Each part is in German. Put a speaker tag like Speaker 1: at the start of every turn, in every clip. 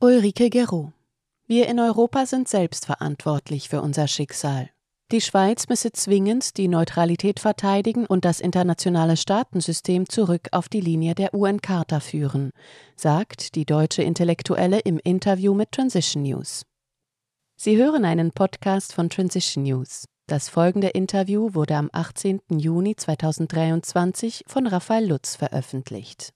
Speaker 1: Ulrike Gero. Wir in Europa sind selbst verantwortlich für unser Schicksal. Die Schweiz müsse zwingend die Neutralität verteidigen und das internationale Staatensystem zurück auf die Linie der UN-Charta führen, sagt die deutsche Intellektuelle im Interview mit Transition News. Sie hören einen Podcast von Transition News. Das folgende Interview wurde am 18. Juni 2023 von Raphael Lutz veröffentlicht.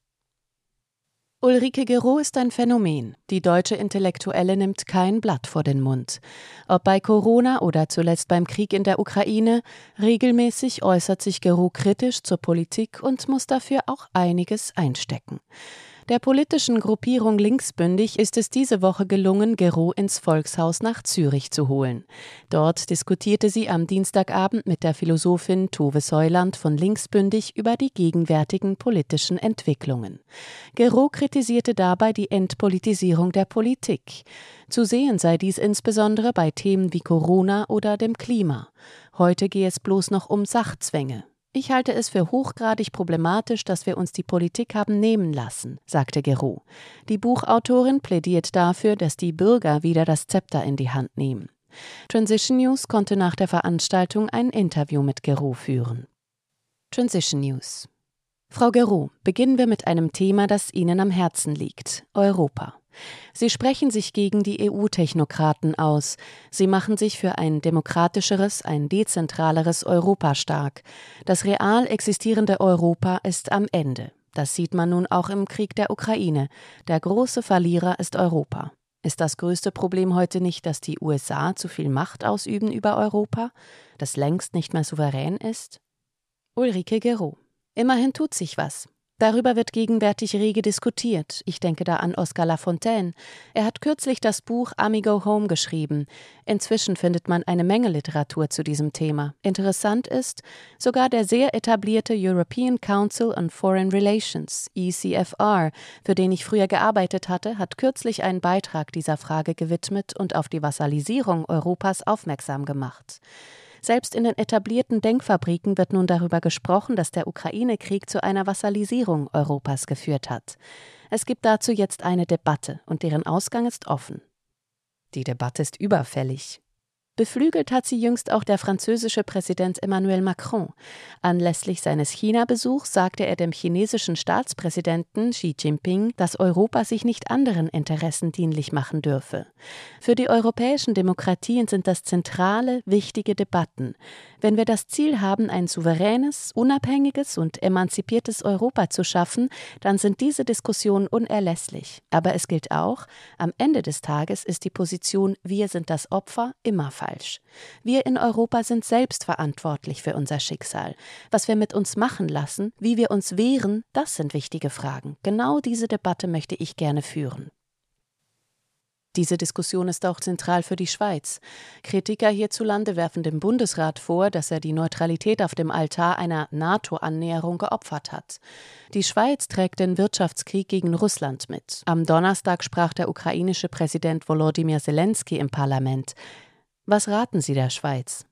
Speaker 1: Ulrike Gero ist ein Phänomen. Die deutsche Intellektuelle nimmt kein Blatt vor den Mund. Ob bei Corona oder zuletzt beim Krieg in der Ukraine, regelmäßig äußert sich Gero kritisch zur Politik und muss dafür auch einiges einstecken. Der politischen Gruppierung Linksbündig ist es diese Woche gelungen, Gero ins Volkshaus nach Zürich zu holen. Dort diskutierte sie am Dienstagabend mit der Philosophin Tove Säuland von Linksbündig über die gegenwärtigen politischen Entwicklungen. Gero kritisierte dabei die Entpolitisierung der Politik. Zu sehen sei dies insbesondere bei Themen wie Corona oder dem Klima. Heute gehe es bloß noch um Sachzwänge. Ich halte es für hochgradig problematisch, dass wir uns die Politik haben nehmen lassen, sagte Geroux. Die Buchautorin plädiert dafür, dass die Bürger wieder das Zepter in die Hand nehmen. Transition News konnte nach der Veranstaltung ein Interview mit Geroux führen. Transition News Frau Geroux, beginnen wir mit einem Thema, das Ihnen am Herzen liegt Europa. Sie sprechen sich gegen die EU-Technokraten aus. Sie machen sich für ein demokratischeres, ein dezentraleres Europa stark. Das real existierende Europa ist am Ende. Das sieht man nun auch im Krieg der Ukraine. Der große Verlierer ist Europa. Ist das größte Problem heute nicht, dass die USA zu viel Macht ausüben über Europa, das längst nicht mehr souverän ist? Ulrike Gero. Immerhin tut sich was. Darüber wird gegenwärtig rege diskutiert. Ich denke da an Oscar Lafontaine. Er hat kürzlich das Buch Amigo Home geschrieben. Inzwischen findet man eine Menge Literatur zu diesem Thema. Interessant ist, sogar der sehr etablierte European Council on Foreign Relations, ECFR, für den ich früher gearbeitet hatte, hat kürzlich einen Beitrag dieser Frage gewidmet und auf die Vassalisierung Europas aufmerksam gemacht. Selbst in den etablierten Denkfabriken wird nun darüber gesprochen, dass der Ukraine-Krieg zu einer Vassalisierung Europas geführt hat. Es gibt dazu jetzt eine Debatte und deren Ausgang ist offen. Die Debatte ist überfällig. Beflügelt hat sie jüngst auch der französische Präsident Emmanuel Macron. Anlässlich seines China-Besuchs sagte er dem chinesischen Staatspräsidenten Xi Jinping, dass Europa sich nicht anderen Interessen dienlich machen dürfe. Für die europäischen Demokratien sind das zentrale, wichtige Debatten. Wenn wir das Ziel haben, ein souveränes, unabhängiges und emanzipiertes Europa zu schaffen, dann sind diese Diskussionen unerlässlich. Aber es gilt auch, am Ende des Tages ist die Position Wir sind das Opfer immer falsch. Wir in Europa sind selbst verantwortlich für unser Schicksal. Was wir mit uns machen lassen, wie wir uns wehren, das sind wichtige Fragen. Genau diese Debatte möchte ich gerne führen. Diese Diskussion ist auch zentral für die Schweiz. Kritiker hierzulande werfen dem Bundesrat vor, dass er die Neutralität auf dem Altar einer NATO-Annäherung geopfert hat. Die Schweiz trägt den Wirtschaftskrieg gegen Russland mit. Am Donnerstag sprach der ukrainische Präsident Volodymyr Zelensky im Parlament. Was raten Sie der Schweiz?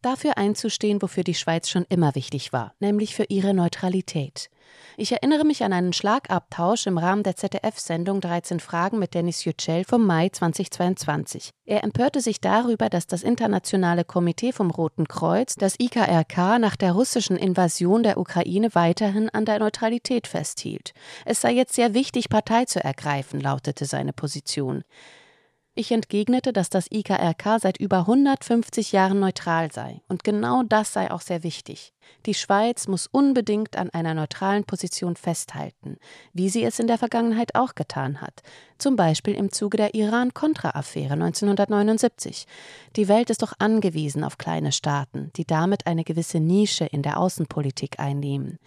Speaker 1: Dafür einzustehen, wofür die Schweiz schon immer wichtig war, nämlich für ihre Neutralität. Ich erinnere mich an einen Schlagabtausch im Rahmen der ZDF-Sendung 13 Fragen mit Dennis Yücel vom Mai 2022. Er empörte sich darüber, dass das Internationale Komitee vom Roten Kreuz, das IKRK, nach der russischen Invasion der Ukraine weiterhin an der Neutralität festhielt. Es sei jetzt sehr wichtig, Partei zu ergreifen, lautete seine Position. Ich entgegnete, dass das IKRK seit über 150 Jahren neutral sei. Und genau das sei auch sehr wichtig. Die Schweiz muss unbedingt an einer neutralen Position festhalten, wie sie es in der Vergangenheit auch getan hat. Zum Beispiel im Zuge der Iran-Contra-Affäre 1979. Die Welt ist doch angewiesen auf kleine Staaten, die damit eine gewisse Nische in der Außenpolitik einnehmen.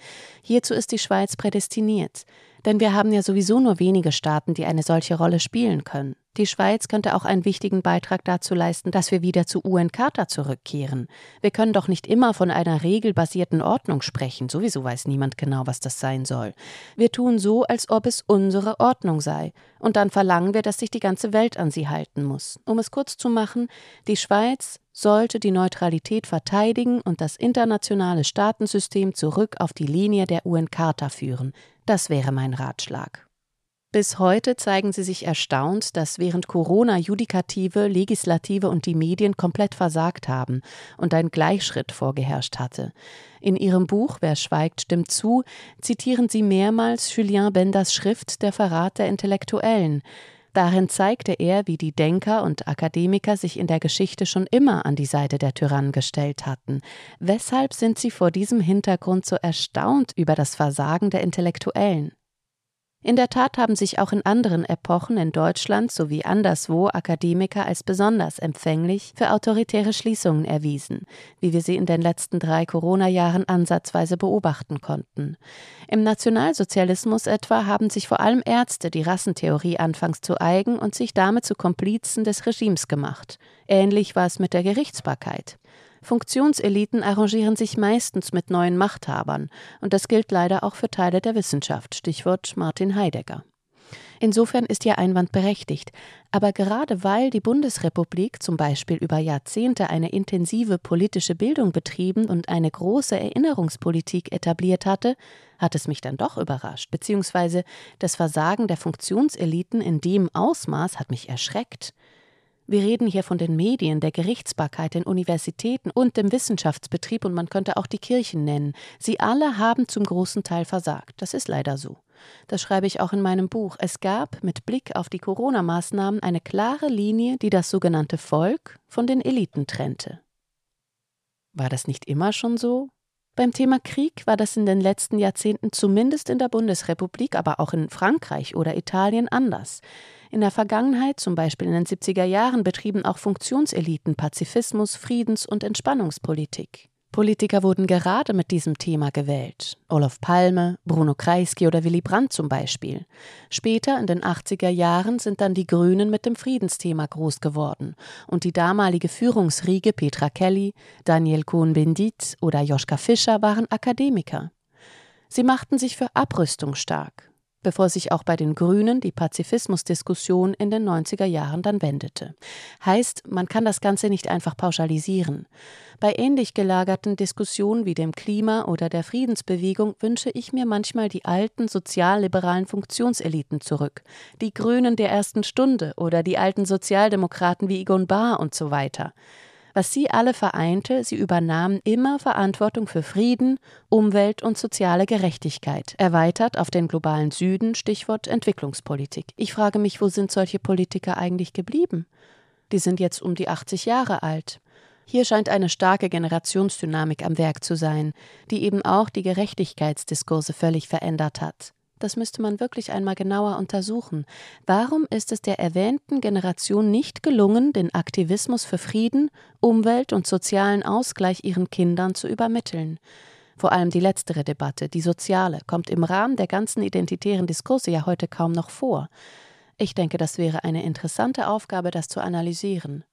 Speaker 1: Hierzu ist die Schweiz prädestiniert. Denn wir haben ja sowieso nur wenige Staaten, die eine solche Rolle spielen können. Die Schweiz könnte auch einen wichtigen Beitrag dazu leisten, dass wir wieder zu UN-Charta zurückkehren. Wir können doch nicht immer von einer regelbasierten Ordnung sprechen, sowieso weiß niemand genau, was das sein soll. Wir tun so, als ob es unsere Ordnung sei, und dann verlangen wir, dass sich die ganze Welt an sie halten muss. Um es kurz zu machen, die Schweiz sollte die Neutralität verteidigen und das internationale Staatensystem zurück auf die Linie der UN-Charta führen. Das wäre mein Ratschlag. Bis heute zeigen sie sich erstaunt, dass während Corona Judikative, Legislative und die Medien komplett versagt haben und ein Gleichschritt vorgeherrscht hatte. In ihrem Buch Wer schweigt, stimmt zu, zitieren sie mehrmals Julien Benders Schrift Der Verrat der Intellektuellen. Darin zeigte er, wie die Denker und Akademiker sich in der Geschichte schon immer an die Seite der Tyrannen gestellt hatten. Weshalb sind sie vor diesem Hintergrund so erstaunt über das Versagen der Intellektuellen? In der Tat haben sich auch in anderen Epochen in Deutschland sowie anderswo Akademiker als besonders empfänglich für autoritäre Schließungen erwiesen, wie wir sie in den letzten drei Corona-Jahren ansatzweise beobachten konnten. Im Nationalsozialismus etwa haben sich vor allem Ärzte die Rassentheorie anfangs zu eigen und sich damit zu Komplizen des Regimes gemacht. Ähnlich war es mit der Gerichtsbarkeit. Funktionseliten arrangieren sich meistens mit neuen Machthabern, und das gilt leider auch für Teile der Wissenschaft, Stichwort Martin Heidegger. Insofern ist Ihr Einwand berechtigt, aber gerade weil die Bundesrepublik zum Beispiel über Jahrzehnte eine intensive politische Bildung betrieben und eine große Erinnerungspolitik etabliert hatte, hat es mich dann doch überrascht, beziehungsweise das Versagen der Funktionseliten in dem Ausmaß hat mich erschreckt. Wir reden hier von den Medien, der Gerichtsbarkeit, den Universitäten und dem Wissenschaftsbetrieb und man könnte auch die Kirchen nennen. Sie alle haben zum großen Teil versagt. Das ist leider so. Das schreibe ich auch in meinem Buch. Es gab mit Blick auf die Corona-Maßnahmen eine klare Linie, die das sogenannte Volk von den Eliten trennte. War das nicht immer schon so? Beim Thema Krieg war das in den letzten Jahrzehnten zumindest in der Bundesrepublik, aber auch in Frankreich oder Italien anders. In der Vergangenheit, zum Beispiel in den 70er Jahren, betrieben auch Funktionseliten Pazifismus, Friedens- und Entspannungspolitik. Politiker wurden gerade mit diesem Thema gewählt. Olof Palme, Bruno Kreisky oder Willy Brandt zum Beispiel. Später, in den 80er Jahren, sind dann die Grünen mit dem Friedensthema groß geworden. Und die damalige Führungsriege Petra Kelly, Daniel Cohn-Bendit oder Joschka Fischer waren Akademiker. Sie machten sich für Abrüstung stark bevor sich auch bei den Grünen die Pazifismusdiskussion in den 90er Jahren dann wendete. Heißt, man kann das Ganze nicht einfach pauschalisieren. Bei ähnlich gelagerten Diskussionen wie dem Klima oder der Friedensbewegung wünsche ich mir manchmal die alten sozialliberalen Funktionseliten zurück, die Grünen der ersten Stunde oder die alten Sozialdemokraten wie Egon Bahr und so weiter. Was sie alle vereinte, sie übernahmen immer Verantwortung für Frieden, Umwelt und soziale Gerechtigkeit, erweitert auf den globalen Süden, Stichwort Entwicklungspolitik. Ich frage mich, wo sind solche Politiker eigentlich geblieben? Die sind jetzt um die 80 Jahre alt. Hier scheint eine starke Generationsdynamik am Werk zu sein, die eben auch die Gerechtigkeitsdiskurse völlig verändert hat. Das müsste man wirklich einmal genauer untersuchen. Warum ist es der erwähnten Generation nicht gelungen, den Aktivismus für Frieden, Umwelt und sozialen Ausgleich ihren Kindern zu übermitteln? Vor allem die letztere Debatte, die soziale, kommt im Rahmen der ganzen identitären Diskurse ja heute kaum noch vor. Ich denke, das wäre eine interessante Aufgabe, das zu analysieren.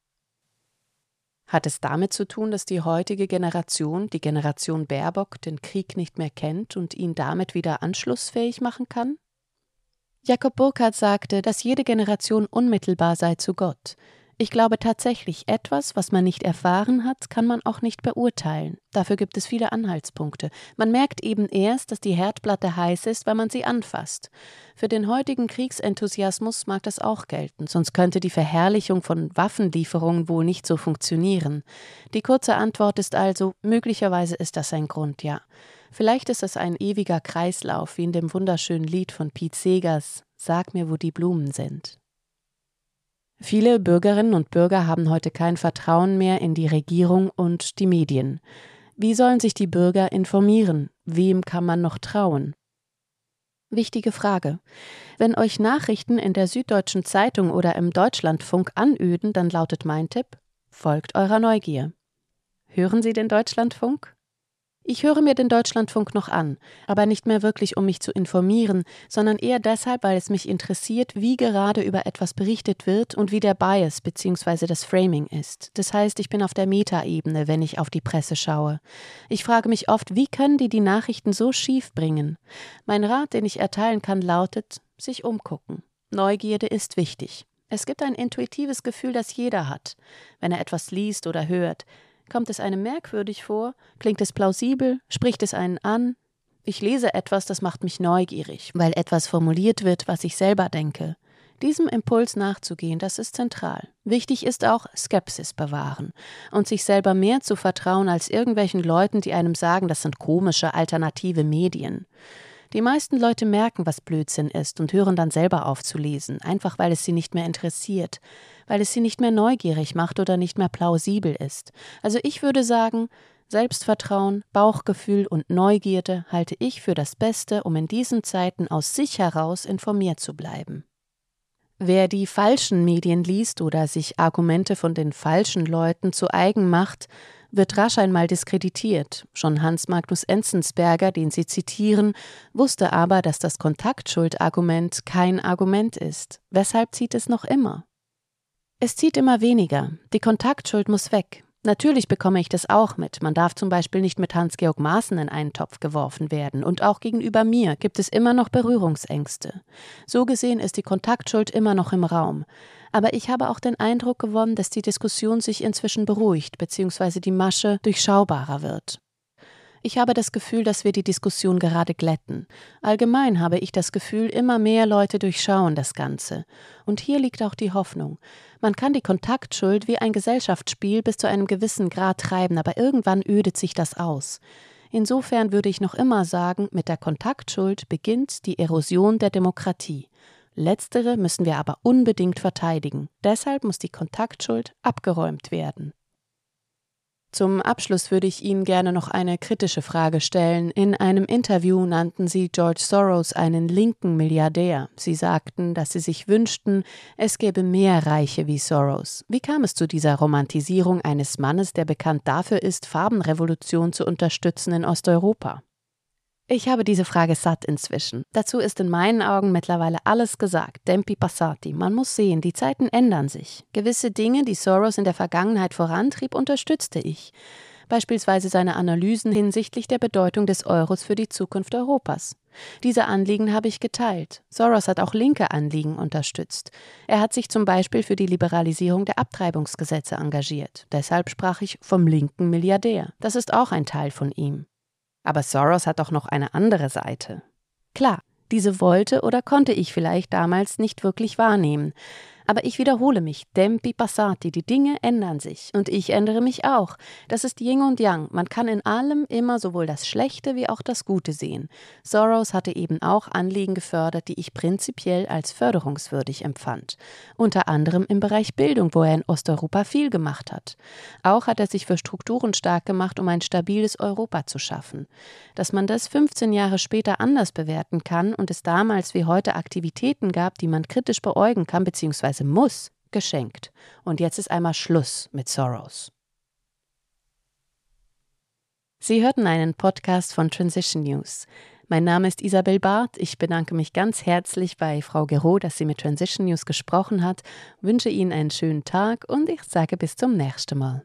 Speaker 1: Hat es damit zu tun, dass die heutige Generation, die Generation Baerbock, den Krieg nicht mehr kennt und ihn damit wieder anschlussfähig machen kann? Jakob Burckhardt sagte, dass jede Generation unmittelbar sei zu Gott. Ich glaube tatsächlich, etwas, was man nicht erfahren hat, kann man auch nicht beurteilen. Dafür gibt es viele Anhaltspunkte. Man merkt eben erst, dass die Herdplatte heiß ist, wenn man sie anfasst. Für den heutigen Kriegsenthusiasmus mag das auch gelten, sonst könnte die Verherrlichung von Waffenlieferungen wohl nicht so funktionieren. Die kurze Antwort ist also, möglicherweise ist das ein Grund, ja. Vielleicht ist es ein ewiger Kreislauf, wie in dem wunderschönen Lied von Pete Segers Sag mir, wo die Blumen sind. Viele Bürgerinnen und Bürger haben heute kein Vertrauen mehr in die Regierung und die Medien. Wie sollen sich die Bürger informieren? Wem kann man noch trauen? Wichtige Frage. Wenn euch Nachrichten in der Süddeutschen Zeitung oder im Deutschlandfunk anöden, dann lautet mein Tipp: folgt eurer Neugier. Hören Sie den Deutschlandfunk? Ich höre mir den Deutschlandfunk noch an, aber nicht mehr wirklich, um mich zu informieren, sondern eher deshalb, weil es mich interessiert, wie gerade über etwas berichtet wird und wie der Bias bzw. das Framing ist. Das heißt, ich bin auf der Metaebene, wenn ich auf die Presse schaue. Ich frage mich oft, wie können die die Nachrichten so schief bringen? Mein Rat, den ich erteilen kann, lautet, sich umgucken. Neugierde ist wichtig. Es gibt ein intuitives Gefühl, das jeder hat, wenn er etwas liest oder hört. Kommt es einem merkwürdig vor? Klingt es plausibel? Spricht es einen an? Ich lese etwas, das macht mich neugierig, weil etwas formuliert wird, was ich selber denke. Diesem Impuls nachzugehen, das ist zentral. Wichtig ist auch Skepsis bewahren und sich selber mehr zu vertrauen als irgendwelchen Leuten, die einem sagen, das sind komische alternative Medien. Die meisten Leute merken, was Blödsinn ist und hören dann selber auf zu lesen, einfach weil es sie nicht mehr interessiert, weil es sie nicht mehr neugierig macht oder nicht mehr plausibel ist. Also ich würde sagen, Selbstvertrauen, Bauchgefühl und Neugierde halte ich für das Beste, um in diesen Zeiten aus sich heraus informiert zu bleiben. Wer die falschen Medien liest oder sich Argumente von den falschen Leuten zu eigen macht, wird rasch einmal diskreditiert. Schon Hans Magnus Enzensberger, den Sie zitieren, wusste aber, dass das Kontaktschuld-Argument kein Argument ist. Weshalb zieht es noch immer? Es zieht immer weniger. Die Kontaktschuld muss weg. Natürlich bekomme ich das auch mit. Man darf zum Beispiel nicht mit Hans-Georg Maaßen in einen Topf geworfen werden. Und auch gegenüber mir gibt es immer noch Berührungsängste. So gesehen ist die Kontaktschuld immer noch im Raum. Aber ich habe auch den Eindruck gewonnen, dass die Diskussion sich inzwischen beruhigt, bzw. die Masche durchschaubarer wird. Ich habe das Gefühl, dass wir die Diskussion gerade glätten. Allgemein habe ich das Gefühl, immer mehr Leute durchschauen das Ganze. Und hier liegt auch die Hoffnung. Man kann die Kontaktschuld wie ein Gesellschaftsspiel bis zu einem gewissen Grad treiben, aber irgendwann ödet sich das aus. Insofern würde ich noch immer sagen, mit der Kontaktschuld beginnt die Erosion der Demokratie. Letztere müssen wir aber unbedingt verteidigen. Deshalb muss die Kontaktschuld abgeräumt werden. Zum Abschluss würde ich Ihnen gerne noch eine kritische Frage stellen. In einem Interview nannten Sie George Soros einen linken Milliardär. Sie sagten, dass Sie sich wünschten, es gäbe mehr Reiche wie Soros. Wie kam es zu dieser Romantisierung eines Mannes, der bekannt dafür ist, Farbenrevolution zu unterstützen in Osteuropa? Ich habe diese Frage satt inzwischen. Dazu ist in meinen Augen mittlerweile alles gesagt. Tempi passati. Man muss sehen, die Zeiten ändern sich. Gewisse Dinge, die Soros in der Vergangenheit vorantrieb, unterstützte ich. Beispielsweise seine Analysen hinsichtlich der Bedeutung des Euros für die Zukunft Europas. Diese Anliegen habe ich geteilt. Soros hat auch linke Anliegen unterstützt. Er hat sich zum Beispiel für die Liberalisierung der Abtreibungsgesetze engagiert. Deshalb sprach ich vom linken Milliardär. Das ist auch ein Teil von ihm. Aber Soros hat doch noch eine andere Seite. Klar, diese wollte oder konnte ich vielleicht damals nicht wirklich wahrnehmen. Aber ich wiederhole mich, tempi passati, die Dinge ändern sich und ich ändere mich auch. Das ist Yin und Yang. Man kann in allem immer sowohl das Schlechte wie auch das Gute sehen. Soros hatte eben auch Anliegen gefördert, die ich prinzipiell als förderungswürdig empfand. Unter anderem im Bereich Bildung, wo er in Osteuropa viel gemacht hat. Auch hat er sich für Strukturen stark gemacht, um ein stabiles Europa zu schaffen. Dass man das 15 Jahre später anders bewerten kann und es damals wie heute Aktivitäten gab, die man kritisch beäugen kann bzw bzw. muss geschenkt. Und jetzt ist einmal Schluss mit Soros. Sie hörten einen Podcast von Transition News. Mein Name ist Isabel Barth. Ich bedanke mich ganz herzlich bei Frau Gero, dass sie mit Transition News gesprochen hat, wünsche Ihnen einen schönen Tag und ich sage bis zum nächsten Mal.